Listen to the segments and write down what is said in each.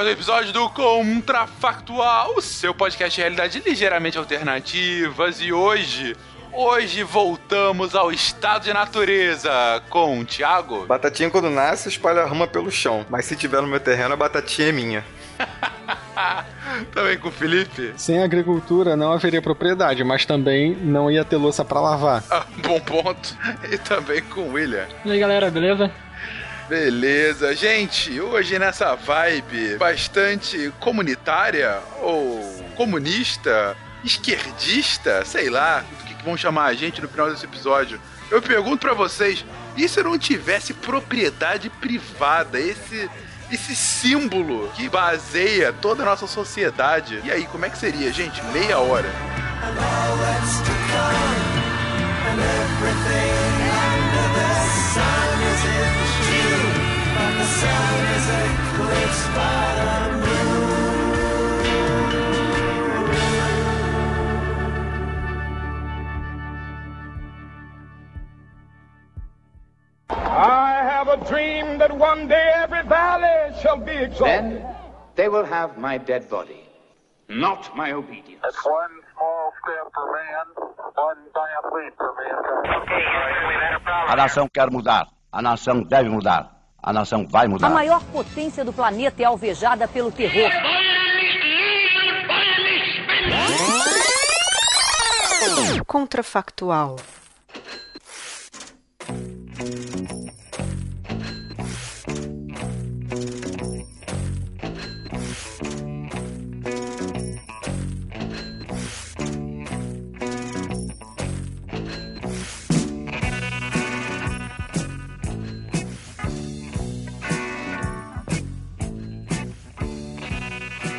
mais um episódio do Contrafactual, o seu podcast de realidade ligeiramente alternativas. E hoje, hoje voltamos ao estado de natureza com o Thiago. Batatinha quando nasce espalha a rama pelo chão, mas se tiver no meu terreno a batatinha é minha. também com o Felipe. Sem agricultura não haveria propriedade, mas também não ia ter louça para lavar. Ah, bom ponto. E também com o William. E aí galera, beleza? Beleza, gente, hoje nessa vibe bastante comunitária ou comunista, esquerdista, sei lá, do que vão chamar a gente no final desse episódio. Eu pergunto para vocês, e se eu não tivesse propriedade privada, esse esse símbolo que baseia toda a nossa sociedade? E aí, como é que seria, gente? Meia hora. I have a dream that one day every valley shall be exalted. Then they will have my dead body, not my obedience. That's one small step for man, one giant leap for mankind. Okay, Houston, we've had a problem. A nação quer mudar. A nação deve mudar. A nação vai mudar. A maior potência do planeta é alvejada pelo terror. Contrafactual.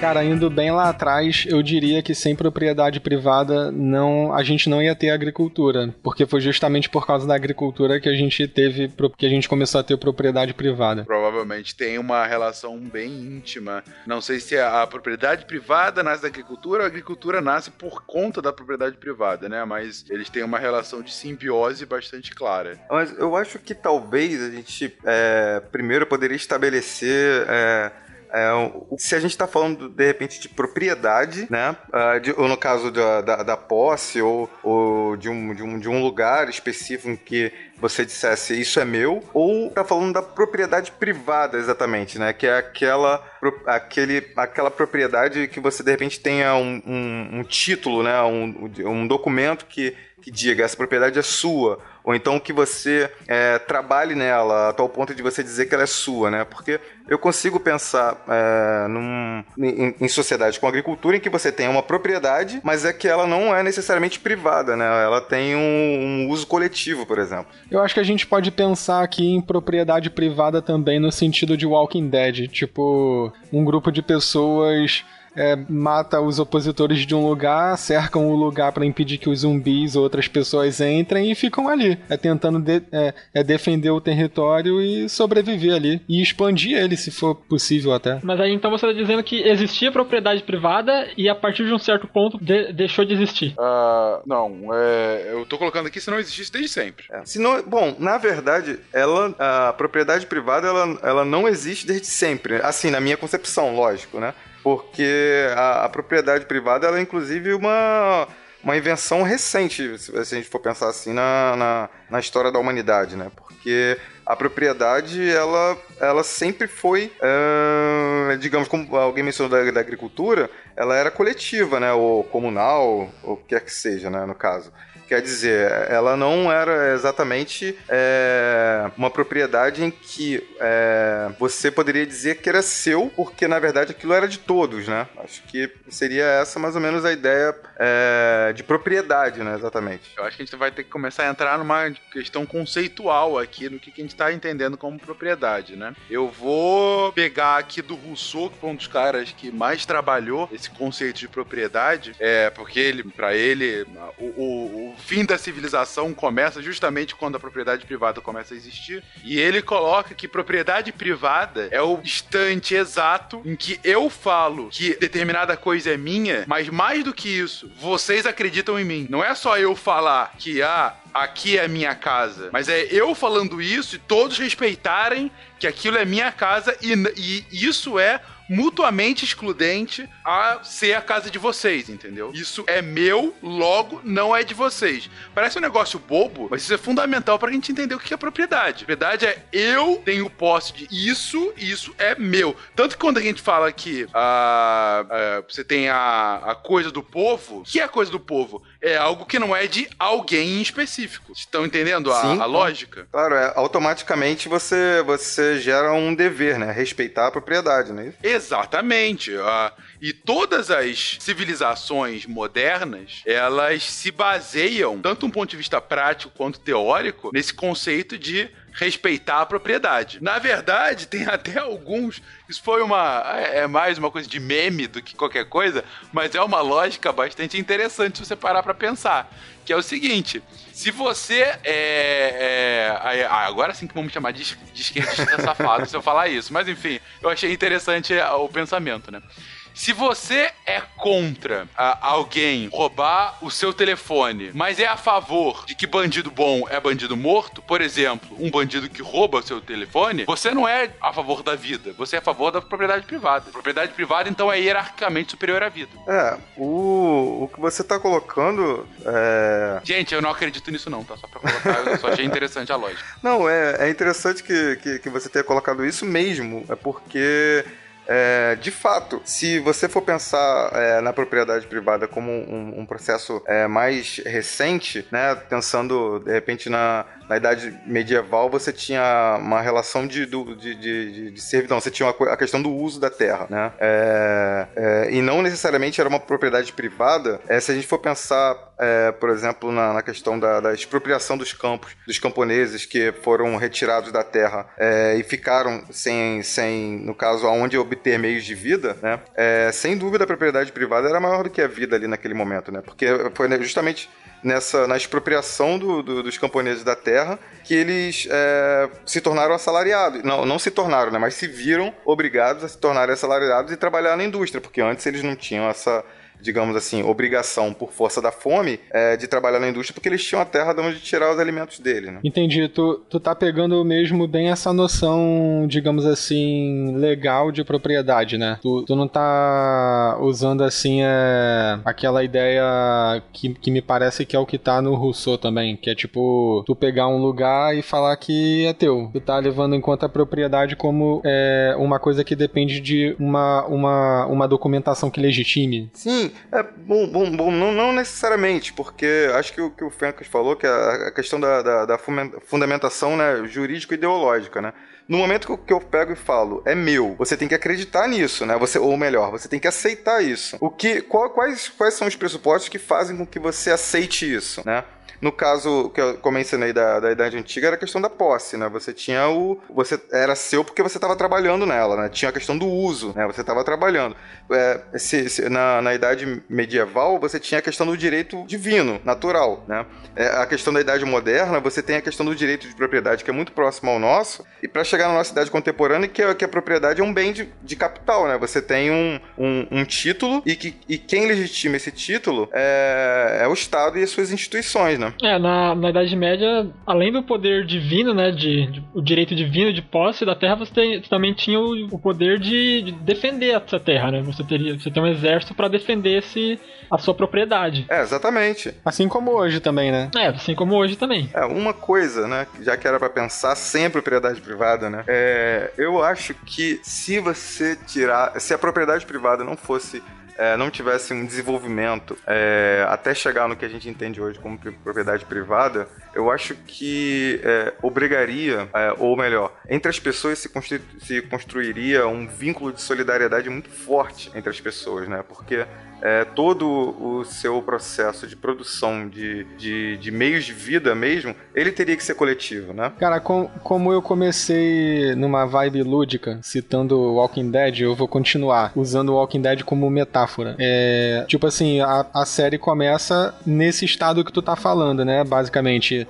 Cara, indo bem lá atrás, eu diria que sem propriedade privada não, a gente não ia ter agricultura, porque foi justamente por causa da agricultura que a gente teve, que a gente começou a ter propriedade privada. Provavelmente tem uma relação bem íntima. Não sei se a propriedade privada nasce da agricultura ou a agricultura nasce por conta da propriedade privada, né? Mas eles têm uma relação de simbiose bastante clara. Mas eu acho que talvez a gente é, primeiro poderia estabelecer é, é, se a gente está falando, de repente, de propriedade, né? Uh, de, ou no caso da, da, da posse, ou, ou de, um, de, um, de um lugar específico em que você dissesse isso é meu, ou tá falando da propriedade privada exatamente, né? Que é aquela, aquele, aquela propriedade que você de repente tenha um, um, um título, né? Um, um documento que, que diga essa propriedade é sua, ou então que você é, trabalhe nela a tal ponto de você dizer que ela é sua, né? Porque eu consigo pensar é, num, em, em, sociedade com agricultura em que você tem uma propriedade, mas é que ela não é necessariamente privada, né? Ela tem um, um uso coletivo, por exemplo. Eu acho que a gente pode pensar aqui em propriedade privada também no sentido de Walking Dead, tipo um grupo de pessoas é, mata os opositores de um lugar, cercam o lugar para impedir que os zumbis ou outras pessoas entrem e ficam ali, é tentando de, é, é, defender o território e sobreviver ali e expandir ele se for possível até. Mas aí então você está dizendo que existia propriedade privada e a partir de um certo ponto de, deixou de existir? Uh, não, é, eu tô colocando aqui se não existisse desde sempre. É. Se não, bom, na verdade, ela a propriedade privada ela, ela não existe desde sempre, assim na minha concepção, lógico, né? Porque a, a propriedade privada ela é inclusive uma uma invenção recente, se a gente for pensar assim, na, na, na, história da humanidade, né? Porque a propriedade, ela, ela sempre foi, uh, digamos, como alguém mencionou da, da, agricultura, ela era coletiva, né? Ou comunal, ou o que quer que seja, né? No caso. Quer dizer, ela não era exatamente é, uma propriedade em que é, você poderia dizer que era seu, porque na verdade aquilo era de todos, né? Acho que seria essa mais ou menos a ideia é, de propriedade, né? Exatamente. Eu acho que a gente vai ter que começar a entrar numa questão conceitual aqui, no que a gente está entendendo como propriedade, né? Eu vou pegar aqui do Rousseau, que foi um dos caras que mais trabalhou esse conceito de propriedade, é porque ele, para ele, o, o, o fim da civilização começa justamente quando a propriedade privada começa a existir. E ele coloca que propriedade privada é o instante exato em que eu falo que determinada coisa é minha, mas mais do que isso, vocês acreditam em mim. Não é só eu falar que, ah, aqui é minha casa. Mas é eu falando isso e todos respeitarem que aquilo é minha casa e, e isso é mutuamente excludente a ser a casa de vocês, entendeu? Isso é meu, logo não é de vocês. Parece um negócio bobo, mas isso é fundamental pra gente entender o que é propriedade. Propriedade é eu tenho posse de isso isso é meu. Tanto que quando a gente fala que ah, ah, você tem a, a coisa do povo, o que é a coisa do povo? É algo que não é de alguém em específico. Estão entendendo a, Sim, a lógica? Claro, é, automaticamente você, você gera um dever, né? Respeitar a propriedade, não é isso? Exatamente. ah, e todas as civilizações modernas, elas se baseiam, tanto um ponto de vista prático quanto teórico, nesse conceito de respeitar a propriedade. Na verdade, tem até alguns. Isso foi uma. É é mais uma coisa de meme do que qualquer coisa, mas é uma lógica bastante interessante se você parar pra pensar. Que é o seguinte: se você é. é ah, agora sim que vamos chamar de, de esquerdista safado se eu falar isso. Mas enfim, eu achei interessante ah, o pensamento, né? Se você é contra ah, alguém roubar o seu telefone, mas é a favor de que bandido bom é bandido morto, por exemplo, um bandido que rouba o seu telefone, você não é a favor da vida, você é a favor da propriedade privada. Propriedade privada, então, é hierarquicamente superior à vida. É, o, o que você tá colocando é. Gente, eu não acredito nisso não, tá? Só pra colocar, eu só achei interessante a lógica. Não, é, é interessante que, que, que você tenha colocado isso mesmo, é porque. É, de fato, se você for pensar é, na propriedade privada como um, um processo é, mais recente, né, pensando de repente na, na idade medieval, você tinha uma relação de, do- de, de, de- servidão, você tinha uma a questão do uso da terra, né? É, é, e não necessariamente era uma propriedade privada. É, se a gente for pensar, por exemplo, na, na questão da, da expropriação dos campos, dos camponeses que foram retirados da terra e ficaram sem, sem, no caso, aonde obter meios de vida, né? É, sem dúvida a propriedade privada era maior do que a vida ali naquele momento, né? Porque foi justamente nessa na expropriação do- do- dos camponeses da terra que eles é, se tornaram assalariados. Não, não se tornaram, né? Mas se viram obrigados a se tornarem assalariados e trabalhar na indústria, porque antes eles não tinham essa digamos assim, obrigação por força da fome é, de trabalhar na indústria porque eles tinham a terra de onde tirar os alimentos dele, né? Entendi. Tu, tu tá pegando mesmo bem essa noção, digamos assim, legal de propriedade, né? Tu, tu não tá usando assim é, aquela ideia que, que me parece que é o que tá no Rousseau também, que é tipo, tu pegar um lugar e falar que é teu. Tu tá levando em conta a propriedade como é, uma coisa que depende de uma, uma, uma documentação que legitime. Sim, é bom, bom, bom não, não necessariamente, porque acho que o que o Fencas falou, que é a, a questão da, da, da fundamentação né, jurídico-ideológica, né? No momento que eu, que eu pego e falo, é meu, você tem que acreditar nisso, né? Você, ou melhor, você tem que aceitar isso. O que, qual- quais, quais são os pressupostos que fazem com que você aceite isso, né? No caso que eu eu mencionei da, da Idade Antiga, era a questão da posse, né? Você tinha o. Você era seu porque você estava trabalhando nela, né? Tinha a questão do uso, né? Você estava trabalhando. É, se- se- na, na Idade Medieval, você tinha a questão do direito divino, natural, né? É, a questão da Idade Moderna, você tem a questão do direito de propriedade, que é muito próximo ao nosso. E para chegar na nossa idade contemporânea, que, é- que a propriedade é um bem de, de capital, né? Você tem um, um, um título e, que, e quem legitima esse título é, é o Estado e as suas instituições, né? É, na, na Idade Média, além do poder divino, né, de, de- o direito divino de posse da terra, você, tem- você também tinha o, o poder de, de defender essa terra, né? Você teria, você tem um exército pra defender esse, a sua propriedade. É, exatamente. Assim como hoje também, né? É, assim como hoje também. É, uma coisa, né, já que era pra pensar sem propriedade privada, né, é, eu acho que se você tirar, se a propriedade privada não fosse é, não tivesse um desenvolvimento é, até chegar no que a gente entende hoje como pri- propriedade privada, eu acho que é, obrigaria, é, ou melhor, entre as pessoas se, se construiria um vínculo de solidariedade muito forte entre as pessoas, né? Porque é, todo o seu processo de produção de, de, de meios de vida mesmo, ele teria que ser coletivo, né? Cara, com- como eu comecei numa vibe lúdica, citando Walking Dead, eu vou continuar usando Walking Dead como metáfora. É, tipo assim, a, a série começa nesse estado que tu tá falando, né? Basicamente,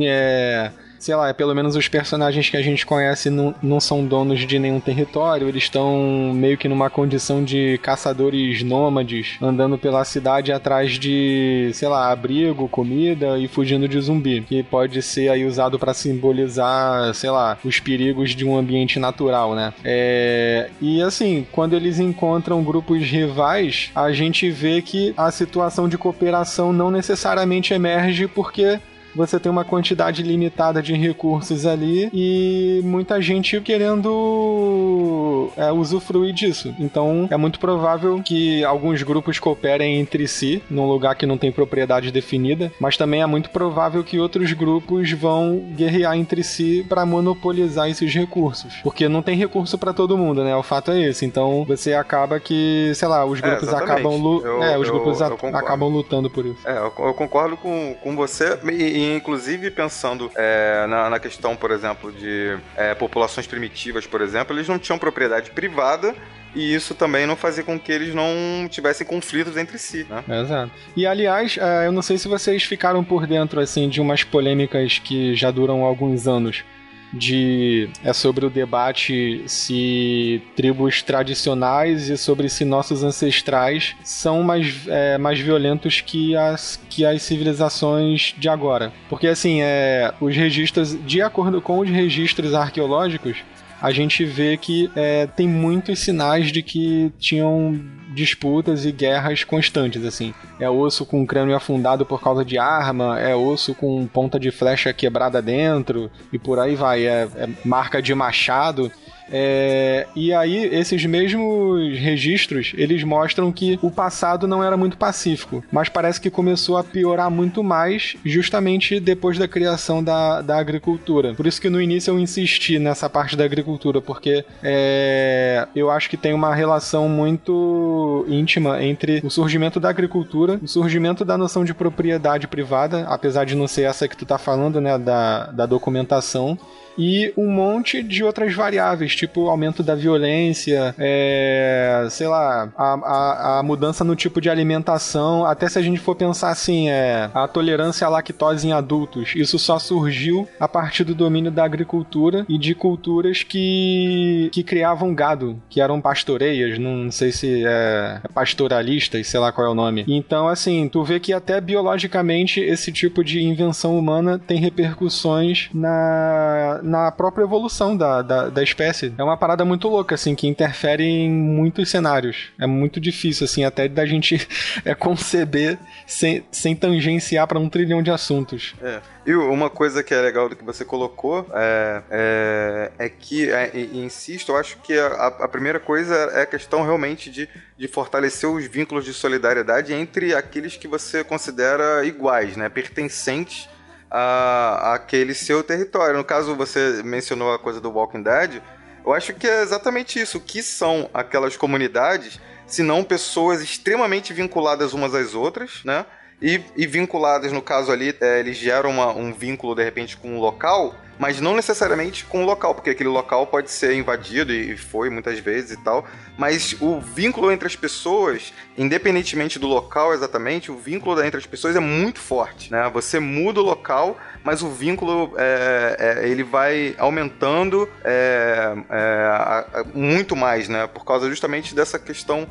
é, sei lá, pelo menos os personagens que a gente conhece não, não são donos de nenhum território, eles estão meio que numa condição de caçadores nômades, andando pela cidade atrás de, sei lá, abrigo, comida e fugindo de zumbi, que pode ser aí usado para simbolizar, sei lá, os perigos de um ambiente natural, né? É... E assim, quando eles encontram grupos rivais, a gente vê que a situação de cooperação não necessariamente emerge porque você tem uma quantidade limitada de recursos ali e muita gente querendo é, usufruir disso. Então é muito provável que alguns grupos cooperem entre si num lugar que não tem propriedade definida, mas também é muito provável que outros grupos vão guerrear entre si para monopolizar esses recursos, porque não tem recurso para todo mundo, né? O fato é esse. Então você acaba que, sei lá, os É, grupos exatamente. acabam lu- Eu- é, os eu- grupos eu acabam lutando por isso. É, eu, eu concordo com, com você, e, e inclusive pensando é, na, na questão, por exemplo, de é, populações primitivas, por exemplo, eles não tinham propriedade privada e isso também não fazia com que eles não tivessem conflitos entre si, né? Exato. E aliás, eh, eu não sei se vocês ficaram por dentro assim de umas polêmicas que já duram alguns anos. De é sobre o debate se tribos tradicionais e sobre se nossos ancestrais são mais, eh, mais violentos que as, que as civilizações de agora. Porque assim, é, os registros, de acordo com os registros arqueológicos, a gente vê que é, tem muitos sinais de que tinham disputas e guerras constantes, assim. É osso com crânio afundado por causa de arma, é osso com ponta de flecha quebrada dentro, e por aí vai. É, é marca de machado. É, e aí, esses mesmos registros, eles mostram que o passado não era muito pacífico, mas parece que começou a piorar muito mais justamente depois da criação da, da agricultura. Por isso que no início eu insisti nessa parte da agricultura, porque é, eu acho que tem uma relação muito íntima entre o surgimento da agricultura, o surgimento da noção de propriedade privada, apesar de não ser essa que tu tá falando, né, da, da documentação, e um monte de outras variáveis, tipo o aumento da violência, é, sei lá, a, a, a mudança no tipo de alimentação, até se a gente for pensar assim, é, a tolerância à lactose em adultos, isso só surgiu a partir do domínio da agricultura e de culturas que, que criavam gado, que eram pastoreias, não sei se é pastoralistas, sei lá qual é o nome. Então, assim, tu vê que até biologicamente esse tipo de invenção humana tem repercussões na, na própria evolução da, da, da espécie. É uma parada muito louca, assim, que interfere em muitos cenários. É muito difícil, assim, até da gente é, conceber sem, sem tangenciar para um trilhão de assuntos. É. E uma coisa que é legal do que você colocou é, é, é que, é, insisto, eu acho que a, a primeira coisa é a questão realmente de, de fortalecer os vínculos de solidariedade entre aqueles que você considera iguais, né, pertencentes a, aquele seu território. No caso, você mencionou a coisa do Walking Dead. Eu acho que é exatamente isso. O que são aquelas comunidades, se não pessoas extremamente vinculadas umas às outras, né? E, e vinculadas, no caso ali, é, eles geram uma, um vínculo, de repente, com um local, mas não necessariamente com o local, porque aquele local pode ser invadido, e foi muitas vezes e tal, mas o vínculo entre as pessoas, independentemente do local exatamente, o vínculo entre as pessoas é muito forte, né? Você muda o local, mas o vínculo é, é, ele vai aumentando é, a, a, muito mais, né? Por causa justamente dessa questão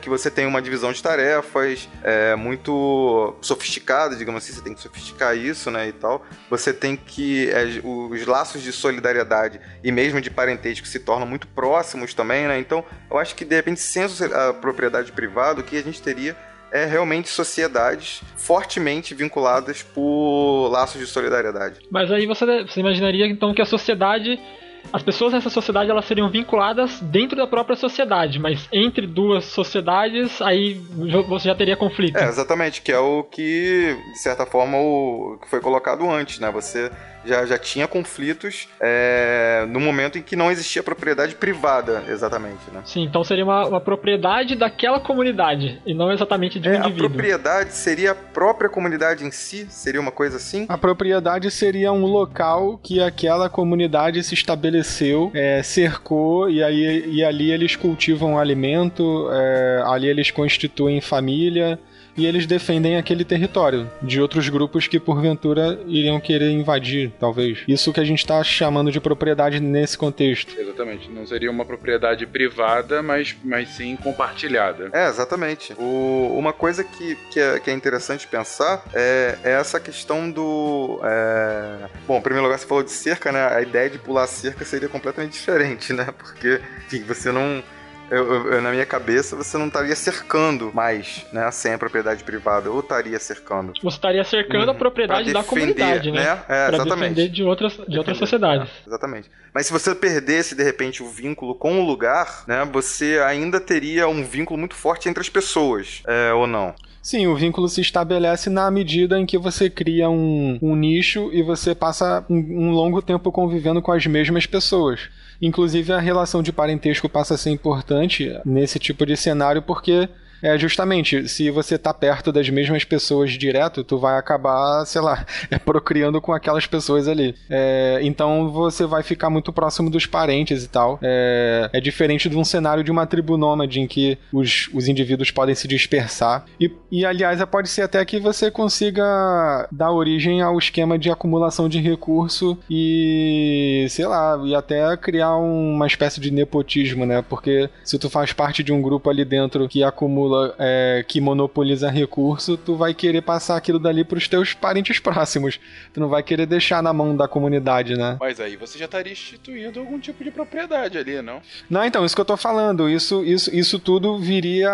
que você tem uma divisão de tarefas muito sofisticada, digamos assim, você tem que sofisticar isso, né? E tal. Você tem que os laços de solidariedade e mesmo de parentesco se tornam muito próximos também, né? Então, eu acho que de repente, sem a propriedade privada, o que a gente teria é realmente sociedades fortemente vinculadas por laços de solidariedade. Mas aí você, você imaginaria então que a sociedade as pessoas nessa sociedade elas seriam vinculadas dentro da própria sociedade, mas entre duas sociedades aí você já teria conflito. É, exatamente, que é o que, de certa forma, o que foi colocado antes, né? Você já, já tinha conflitos é, no momento em que não existia propriedade privada, exatamente, né? Sim, então seria uma, uma propriedade daquela comunidade, e não exatamente de um é, indivíduo. A propriedade seria a própria comunidade em si? Seria uma coisa assim? A propriedade seria um local que aquela comunidade se estabeleceu, é, cercou, e, aí, e ali eles cultivam alimento, é, ali eles constituem família, e eles defendem aquele território de outros grupos que porventura iriam querer invadir, talvez. Isso que a gente está chamando de propriedade nesse contexto. Exatamente. Não seria uma propriedade privada, mas, mas sim compartilhada. É, exatamente. O, uma coisa que, que, é, que é interessante pensar é, é essa questão do. É... Bom, em primeiro lugar, você falou de cerca, né? A ideia de pular cerca seria completamente diferente, né? Porque, enfim, você não eu, eu, na minha cabeça, você não estaria cercando mais, né? Sem a propriedade privada. Ou estaria cercando. Você estaria cercando uhum. a propriedade da comunidade, né? né? É, pra exatamente. defender de outras, de outras sociedades. É, exatamente. Mas se você perdesse, de repente, o vínculo com o lugar, né? Você ainda teria um vínculo muito forte entre as pessoas, é, ou não? Sim, o vínculo se estabelece na medida em que você cria um, um nicho e você passa um, um longo tempo convivendo com as mesmas pessoas. Inclusive, a relação de parentesco passa a ser importante nesse tipo de cenário porque é justamente, se você tá perto das mesmas pessoas direto, tu vai acabar, sei lá, procriando com aquelas pessoas ali. É, então você vai ficar muito próximo dos parentes e tal. É, é, diferente de um cenário de uma tribo nômade em que os, os indivíduos podem se dispersar. E, e aliás, pode ser até que você consiga dar origem ao esquema de acumulação de recurso e, sei lá, e até criar uma espécie de nepotismo, né? Porque se tu faz parte de um grupo ali dentro que acumula é, que monopoliza recurso, tu vai querer passar aquilo dali pros teus parentes próximos. Tu não vai querer deixar na mão da comunidade, né? Mas aí você já estaria instituindo algum tipo de propriedade ali, não? Não, então, isso que eu tô falando. Isso, isso, isso tudo viria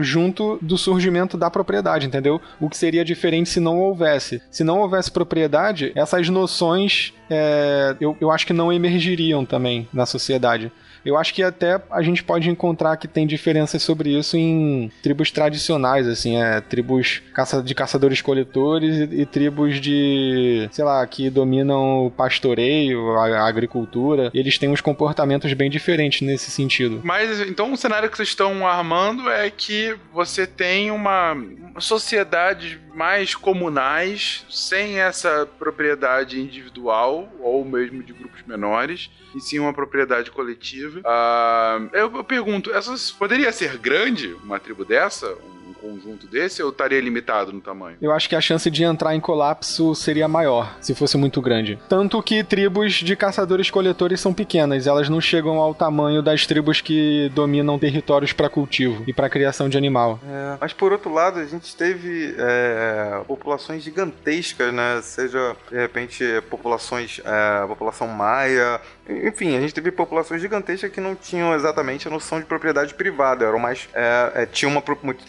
junto do surgimento da propriedade, entendeu? O que seria diferente se não houvesse. Se não houvesse propriedade, essas noções é, eu, eu acho que não emergiriam também na sociedade. Eu acho que até a gente pode encontrar que tem diferenças sobre isso em tribos tradicionais, assim, é, tribos de caçadores-coletores e, e, tribos de, sei lá, que dominam o pastoreio, a, a, agricultura. Eles têm uns comportamentos bem diferentes nesse sentido. Mas então o cenário que vocês estão armando é que você tem uma, uma sociedade mais comunais, sem essa propriedade individual ou mesmo de grupos menores, e sim uma propriedade coletiva. Uh, eu, eu pergunto, essas poderia ser grande uma tribo dessa? Conjunto desse ou estaria limitado no tamanho? Eu acho que a chance de entrar em colapso seria maior se fosse muito grande. Tanto que tribos de caçadores-coletores são pequenas, elas não chegam ao tamanho das tribos que dominam territórios para cultivo e para criação de animal. É, mas por outro lado, a gente teve é, populações gigantescas, né? Seja de repente populações, é, população maia, enfim, a gente teve populações gigantescas que não tinham exatamente a noção de propriedade privada, eram mais. É, é, tinha uma.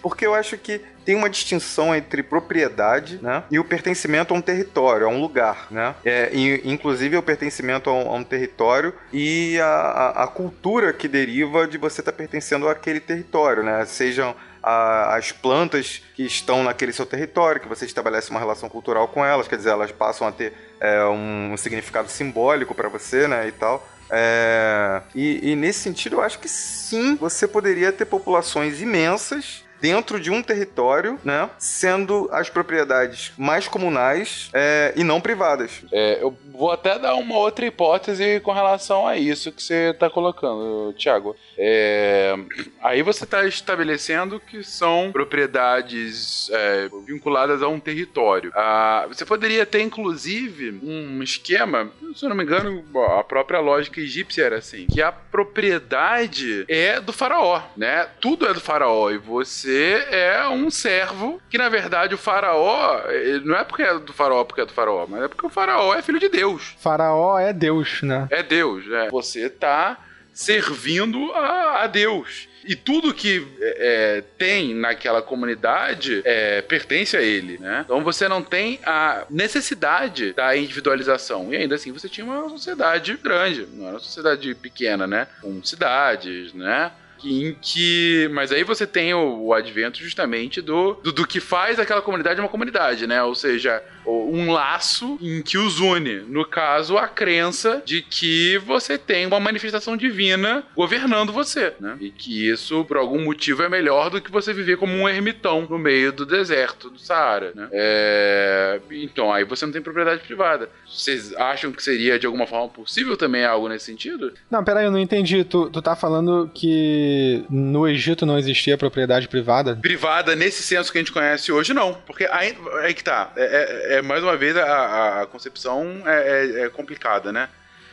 Porque eu acho que tem uma distinção entre propriedade né, e o pertencimento a um território, a um lugar. Né? É, e, inclusive o pertencimento a um, a um território e a, a, a, cultura que deriva de você estar tá pertencendo àquele território, né? Sejam a, as plantas que estão naquele seu território, que você estabelece uma relação cultural com elas, quer dizer, elas passam a ter é, um, significado simbólico para você, né, e tal. É, e, e nesse sentido, eu acho que sim, você poderia ter populações imensas dentro de um território, né? Sendo as propriedades mais comunais é, e não privadas. É, eu vou até dar uma outra hipótese com relação a isso que você está colocando, Thiago. É, aí você está estabelecendo que são propriedades é, vinculadas a um território. Ah, você poderia ter, inclusive, um esquema, se eu não me engano, a própria lógica egípcia era assim, que a propriedade é do faraó, né? Tudo é do faraó e você você é um servo que, na verdade, o faraó não é porque é do faraó porque é do faraó, mas é porque o faraó é filho de Deus. Faraó é Deus, né? É Deus, é. Você tá servindo a, a Deus. E tudo que é, tem naquela comunidade é, pertence a ele, né? Então você não tem a necessidade da individualização. E ainda assim você tinha uma sociedade grande, não era uma sociedade pequena, né? Com cidades, né? Em que. Mas aí você tem o, o advento justamente do, do, do, que faz aquela comunidade uma comunidade, né? Ou seja, um laço em que os une. No caso, a crença de que você tem uma manifestação divina governando você, né? E que isso, por algum motivo, é melhor do que você viver como um ermitão no meio do deserto do Saara, né? É... Então, aí você não tem propriedade privada. Vocês acham que seria de alguma forma possível também algo nesse sentido? Não, peraí, eu não entendi. Tu, tu tá falando que no Egito não existia propriedade privada? Privada, nesse senso que a gente conhece hoje, não. Porque aí, aí que tá. É, é, é mais uma vez, a, a concepção é, é, é complicada, né?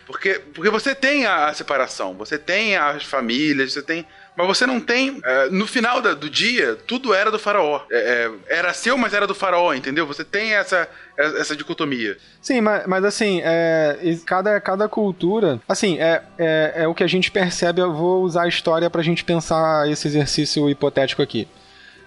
Porque, porque você tem a separação, você tem as famílias, você tem mas você não tem. É, no final da, do dia, tudo era do faraó. É, era seu, mas era do faraó, entendeu? Você tem essa, essa dicotomia. Sim, mas, mas assim, é, cada, cada cultura. Assim, é, é, é o que a gente percebe. Eu vou usar a história pra gente pensar esse exercício hipotético aqui.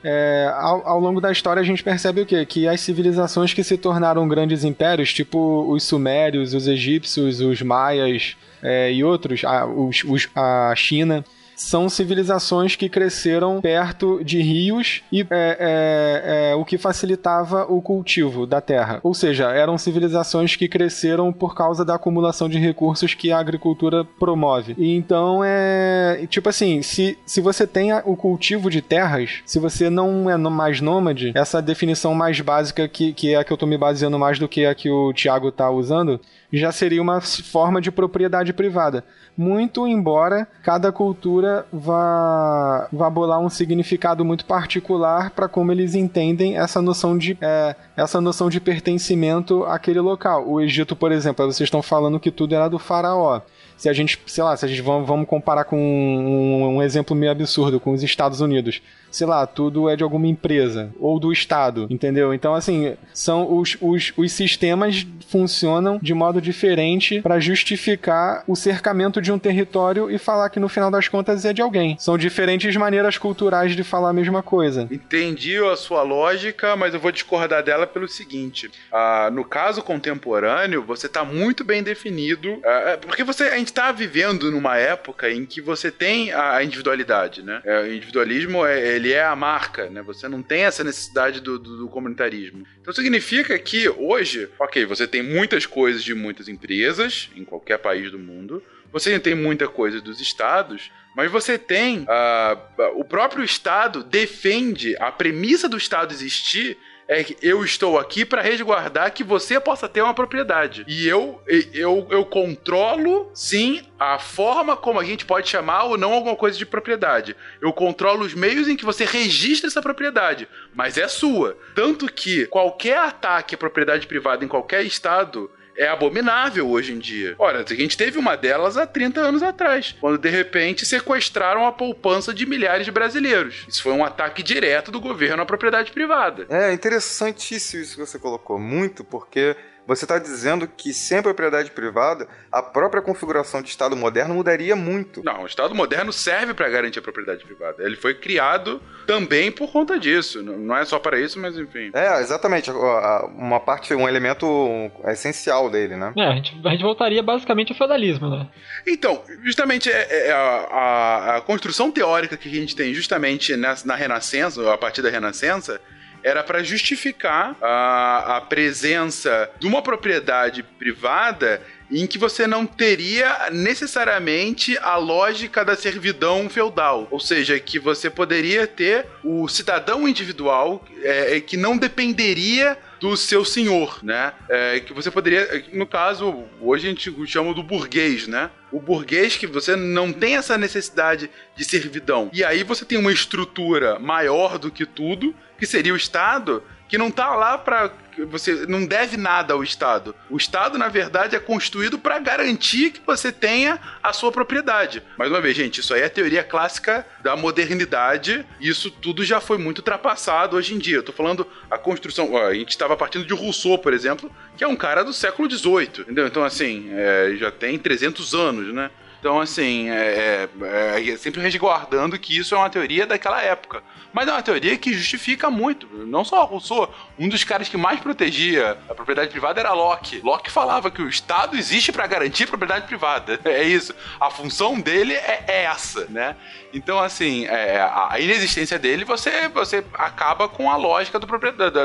É, ao, ao, longo da história a gente percebe o quê? Que as civilizações que se tornaram grandes impérios, tipo os sumérios, os egípcios, os maias é, e outros, a, os, os, a China, são civilizações que cresceram perto de rios e é, é, é, o que facilitava o cultivo da terra. Ou seja, eram civilizações que cresceram por causa da acumulação de recursos que a agricultura promove. E então é tipo assim, se, se você tem o cultivo de terras, se você não é mais nômade, essa definição mais básica que, que é a que eu estou me baseando mais do que a que o Thiago está usando, já seria uma forma de propriedade privada muito embora cada cultura vá, vá bolar um significado muito particular para como eles entendem essa noção de é, essa noção de pertencimento àquele local. O Egito, por exemplo, vocês estão falando que tudo era do faraó se a gente, sei lá, se a gente vamos, vamos comparar com um, um, exemplo meio absurdo, com os Estados Unidos. Sei lá, tudo é de alguma empresa ou do Estado, entendeu? Então, assim, são os, os, os sistemas funcionam de modo diferente para justificar o cercamento de um território e falar que no final das contas é de alguém. São diferentes maneiras culturais de falar a mesma coisa. Entendi a sua lógica, mas eu vou discordar dela pelo seguinte: ah, no caso contemporâneo, você está muito bem definido, ah, porque você a gente está vivendo numa época em que você tem a individualidade, né? É, o individualismo, é, ele é a marca, né? Você não tem essa necessidade do, do, do comunitarismo. Então significa que hoje, ok, você tem muitas coisas de muitas empresas em qualquer país do mundo, você tem muita coisa dos estados, mas você tem. Uh, o próprio Estado defende a premissa do Estado existir é que eu estou aqui para resguardar que você possa ter uma propriedade. E eu, eu, eu controlo, sim, a forma como a gente pode chamar ou não alguma coisa de propriedade. Eu controlo os meios em que você registra essa propriedade, mas é sua. Tanto que qualquer ataque à propriedade privada em qualquer estado é abominável hoje em dia. Olha, a gente teve uma delas há 30 anos atrás, quando de repente sequestraram a poupança de milhares de brasileiros. Isso foi um ataque direto do governo à propriedade privada. É interessantíssimo isso que você colocou, muito, porque você está dizendo que sem propriedade privada, a própria configuração de Estado moderno mudaria muito. Não, o Estado moderno serve para garantir a propriedade privada. Ele foi criado também por conta disso. Não é só para isso, mas enfim. É, exatamente. Uma parte, um elemento essencial dele, né? É, a gente, a gente voltaria basicamente ao feudalismo, né? Então, justamente é, é a, a, a, construção teórica que a gente tem justamente na, na Renascença, a partir da Renascença, era para justificar a, a presença de uma propriedade privada em que você não teria necessariamente a lógica da servidão feudal. Ou seja, que você poderia ter o cidadão individual é, é que não dependeria do seu senhor, né? É, que você poderia, no caso, hoje a gente chama do burguês, né? O burguês que você não tem essa necessidade de servidão. E aí você tem uma estrutura maior do que tudo, que seria o Estado, que não tá lá para você não deve nada ao Estado. O Estado, na verdade, é construído para garantir que você tenha a sua propriedade. Mais uma vez, gente, isso aí é a teoria clássica da modernidade. Isso tudo já foi muito ultrapassado hoje em dia. Eu tô falando a construção. A gente estava partindo de Rousseau, por exemplo, que é um cara do século XVIII, entendeu? Então, assim, é, já tem 300 anos, né? Então, assim, é, é, é, sempre resguardando que isso é uma teoria daquela época. Mas é uma teoria que justifica muito. Não só Rousseau, um dos caras que mais protegia a propriedade privada era Locke. Locke falava que o Estado existe para garantir propriedade privada. É isso. A função dele é, é essa, né? Então, assim, é, a inexistência dele, você, você acaba com a lógica do,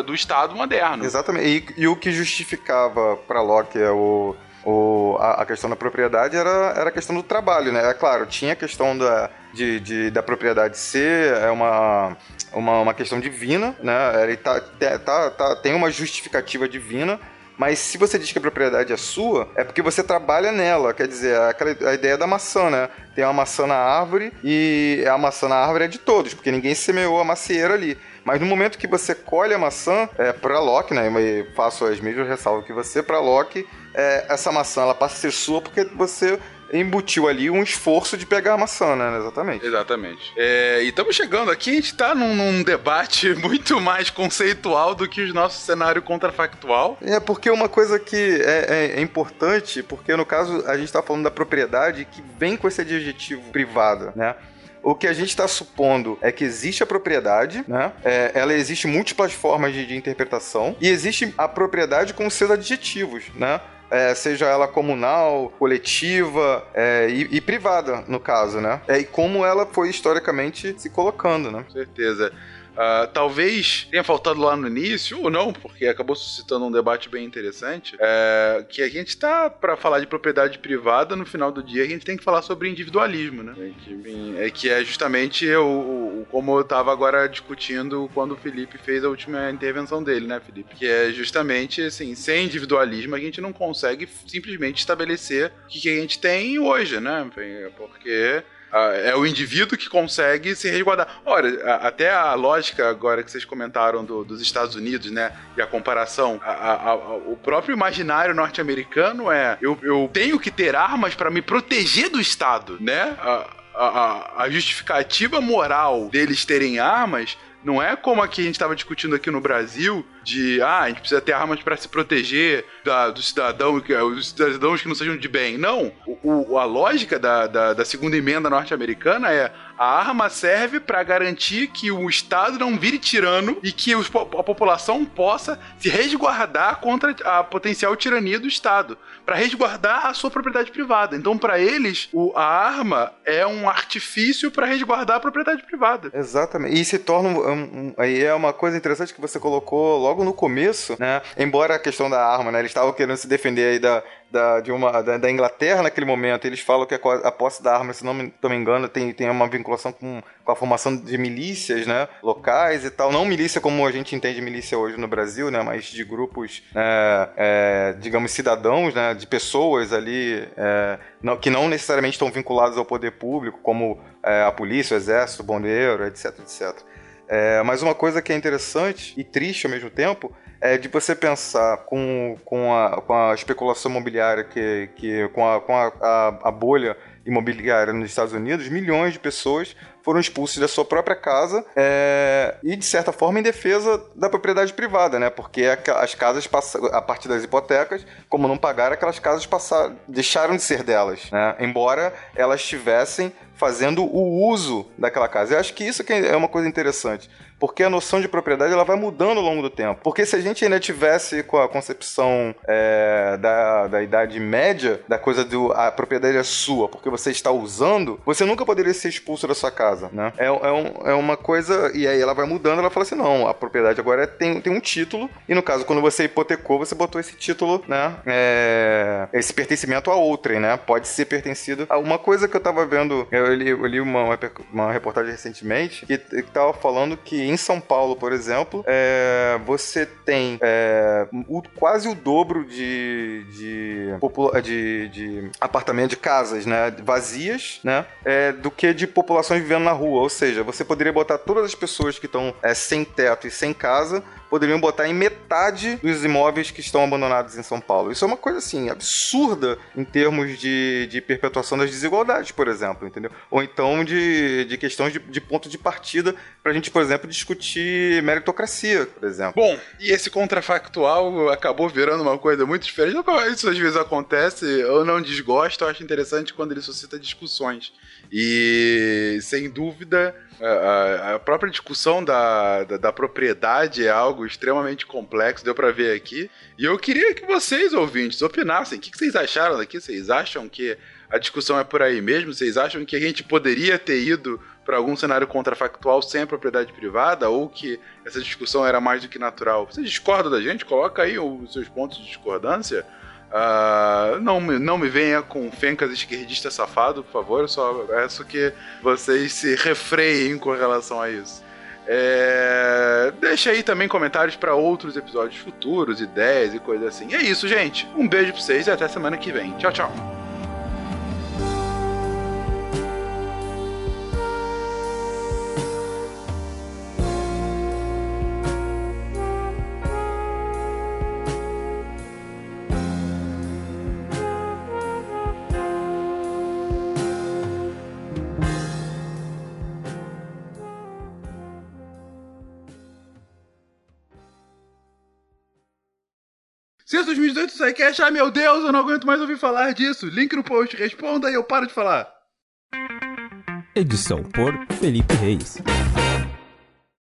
do Estado moderno. Exatamente. E, e o que justificava para Locke é o o, a, a, questão da propriedade era, era a questão do trabalho, né? É claro, tinha a questão da, de, de da propriedade ser é uma, uma, uma questão divina, né? Ele tá, tá, tá, tem uma justificativa divina, Mas se você diz que a propriedade é sua, é porque você trabalha nela. Quer dizer, aquela, a ideia da maçã, né? Tem uma maçã na árvore e a maçã na árvore é de todos, porque ninguém semeou a macieira ali. Mas no momento que você colhe a maçã, é, para Loki, né? Eu faço as mesmas ressalvas que você, para Loki, é, essa maçã ela passa a ser sua porque você embutiu ali um esforço de pegar a maçã, né? Exatamente. Exatamente. É, e estamos chegando aqui, a gente está num, num, debate muito mais conceitual do que o nosso cenário contrafactual. É, porque uma coisa que é, é, é importante, porque no caso a gente está falando da propriedade que vem com esse adjetivo privada, né? O que a gente está supondo é que existe a propriedade, né? É, ela existe múltiplas formas de, de interpretação e existe a propriedade com seus adjetivos, né? É, seja ela comunal, coletiva é, e, e, privada, no caso, né? É, e como ela foi historicamente se colocando, né? Com certeza. Uh, talvez tenha faltado lá no início, ou não, porque acabou suscitando um debate bem interessante. É, que a gente tá para falar de propriedade privada, no final do dia a gente tem que falar sobre individualismo, né? É que é justamente o, o como eu tava agora discutindo quando o Felipe fez a última intervenção dele, né, Felipe? Que é justamente assim, sem individualismo a gente não consegue simplesmente estabelecer o que, que a gente tem hoje, né? Porque é o indivíduo que consegue se resguardar. Olha, até a lógica agora que vocês comentaram do, dos Estados Unidos, né? E a comparação, a, a, a, o próprio imaginário norte-americano é: eu, eu, tenho que ter armas para me proteger do Estado, né? A, a, justificativa moral deles terem armas não é como a que a gente estava discutindo aqui no Brasil, de ah, a gente precisa ter armas para se proteger da, do cidadão, os cidadãos que não sejam de bem. Não. O, o, a lógica da, da, da segunda emenda norte-americana é a arma serve para garantir que o Estado não vire tirano e que os, a população possa se resguardar contra a potencial tirania do Estado, para resguardar a sua propriedade privada. Então, para eles, o, a arma é um artifício para resguardar a propriedade privada. Exatamente. E se torna um, um, aí é uma coisa interessante que você colocou logo no começo, né? Embora a questão da arma, né? Eles estavam querendo se defender aí da, da, de uma, da, da, Inglaterra naquele momento. Eles falam que a, a posse da arma, se não me, não me engano, tem, tem uma vinculação com, com a formação de milícias, né? Locais e tal. Não milícia como a gente entende milícia hoje no Brasil, né? Mas de grupos, é, é, digamos, cidadãos, né? De pessoas ali é, não, que não necessariamente estão vinculados ao poder público, como é, a polícia, o exército, o bombeiro, etc, etc. É, mas uma coisa que é interessante e triste ao mesmo tempo é de você pensar com, com, a, com a especulação imobiliária, que, que, com, a, com a, a, a bolha imobiliária nos Estados Unidos, milhões de pessoas foram expulsos da sua própria casa é, e, de certa forma, em defesa da propriedade privada, né? Porque as casas, a partir das hipotecas, como não pagaram, aquelas casas passaram, deixaram de ser delas, né? Embora elas tivessem fazendo o uso daquela casa. Eu acho que isso que é uma coisa interessante porque a noção de propriedade ela vai mudando ao longo do tempo. Porque se a gente ainda tivesse com a concepção é, da, da Idade Média, da coisa do a propriedade é sua, porque você está usando, você nunca poderia ser expulso da sua casa, né? É, é, um, é uma coisa, e aí ela vai mudando, ela fala assim, não, a propriedade agora é, tem, tem um título, e no caso, quando você hipotecou, você botou esse título, né? É, esse pertencimento a outrem, né? Pode ser pertencido a uma coisa que eu tava vendo, eu li, eu li uma, uma reportagem recentemente, que, que tava falando que em São Paulo, por exemplo, é, você tem é, o, quase o dobro de, de, de, de apartamentos, de casas, né, vazias, né, é, do que de populações vivendo na rua. Ou seja, você poderia botar todas as pessoas que estão é, sem teto e sem casa poderiam botar em metade dos imóveis que estão abandonados em São Paulo. Isso é uma coisa assim absurda em termos de, de perpetuação das desigualdades, por exemplo, entendeu? Ou então de, de questões de, de ponto de partida para a gente, por exemplo, discutir meritocracia, por exemplo. Bom, e esse contrafactual acabou virando uma coisa muito diferente. Isso às vezes acontece, eu não desgosto, eu acho interessante quando ele suscita discussões. E sem dúvida a, a, própria discussão da, da, da, propriedade é algo extremamente complexo, deu para ver aqui. E eu queria que vocês, ouvintes, opinassem. O que, que vocês acharam daqui? Vocês acham que a discussão é por aí mesmo? Vocês acham que a gente poderia ter ido para algum cenário contrafactual sem propriedade privada? Ou que essa discussão era mais do que natural? Vocês discordam da gente? Coloca aí os seus pontos de discordância. Uh, não, não me venha com fencas esquerdista safado, por favor. Eu só peço que vocês se refreiem com relação a isso. É... Deixa aí também comentários para outros episódios futuros, ideias e coisas assim. É isso, gente. Um beijo pra vocês e até semana que vem. Tchau, tchau. Se 2018 SciCast, ai meu Deus, eu não aguento mais ouvir falar disso. Link no post, responda e eu paro de falar. Edição por Felipe Reis.